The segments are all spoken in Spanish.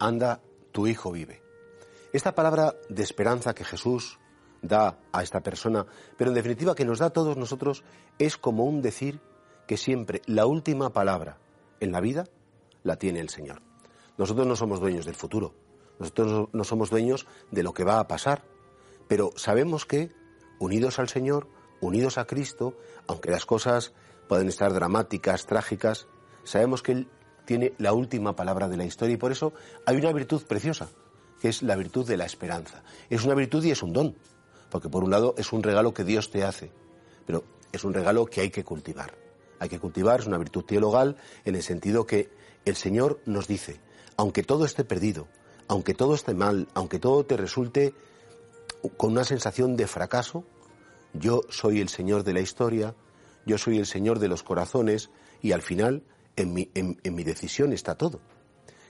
anda, tu hijo vive. Esta palabra de esperanza que Jesús da a esta persona, pero en definitiva que nos da a todos nosotros, es como un decir que siempre la última palabra en la vida la tiene el Señor. Nosotros no somos dueños del futuro, nosotros no somos dueños de lo que va a pasar, pero sabemos que, unidos al Señor, unidos a Cristo, aunque las cosas pueden estar dramáticas, trágicas, sabemos que tiene la última palabra de la historia y por eso hay una virtud preciosa, que es la virtud de la esperanza. Es una virtud y es un don, porque por un lado es un regalo que Dios te hace, pero es un regalo que hay que cultivar. Hay que cultivar, es una virtud teologal en el sentido que el Señor nos dice, aunque todo esté perdido, aunque todo esté mal, aunque todo te resulte con una sensación de fracaso, yo soy el Señor de la historia, yo soy el Señor de los corazones y al final en mi, en, mi decisión está todo.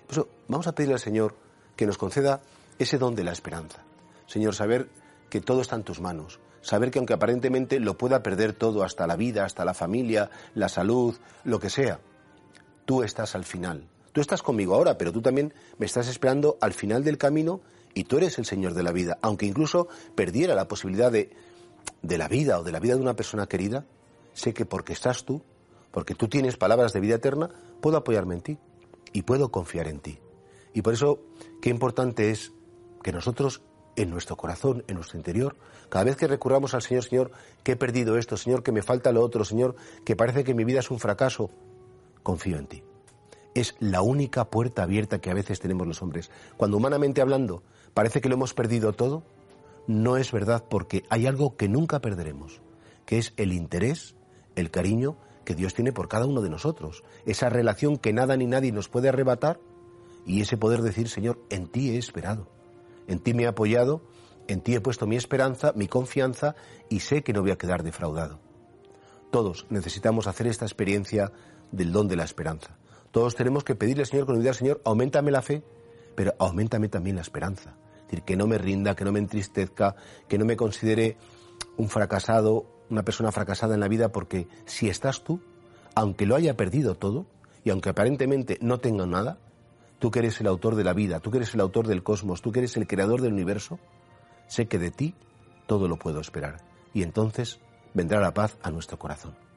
Por eso vamos a pedirle al Señor que nos conceda ese don de la esperanza. Señor, saber que todo está en tus manos, saber que aunque aparentemente lo pueda perder todo, hasta la vida, hasta la familia, la salud, lo que sea, tú estás al final. Tú estás conmigo ahora, pero tú también me estás esperando al final del camino y tú eres el Señor de la vida. Aunque incluso perdiera la posibilidad de, de la vida o de la vida de una persona querida, sé que porque estás tú, porque tú tienes palabras de vida eterna, puedo apoyarme en ti y puedo confiar en ti. Y por eso, qué importante es que nosotros, en nuestro corazón, en nuestro interior, cada vez que recurramos al Señor, Señor, que he perdido esto, Señor, que me falta lo otro, Señor, que parece que mi vida es un fracaso, confío en ti. Es la única puerta abierta que a veces tenemos los hombres. Cuando humanamente hablando parece que lo hemos perdido todo, no es verdad porque hay algo que nunca perderemos, que es el interés, el cariño que Dios tiene por cada uno de nosotros, esa relación que nada ni nadie nos puede arrebatar y ese poder decir, Señor, en ti he esperado, en ti me he apoyado, en ti he puesto mi esperanza, mi confianza y sé que no voy a quedar defraudado. Todos necesitamos hacer esta experiencia del don de la esperanza. Todos tenemos que pedirle Señor con unidad, Señor, aumentame la fe, pero aumentame también la esperanza. Es decir, que no me rinda, que no me entristezca, que no me considere un fracasado, una persona fracasada en la vida porque si estás tú, aunque lo haya perdido todo y aunque aparentemente no tenga nada, tú que eres el autor de la vida, tú que eres el autor del cosmos, tú que eres el creador del universo, sé que de ti todo lo puedo esperar y entonces vendrá la paz a nuestro corazón.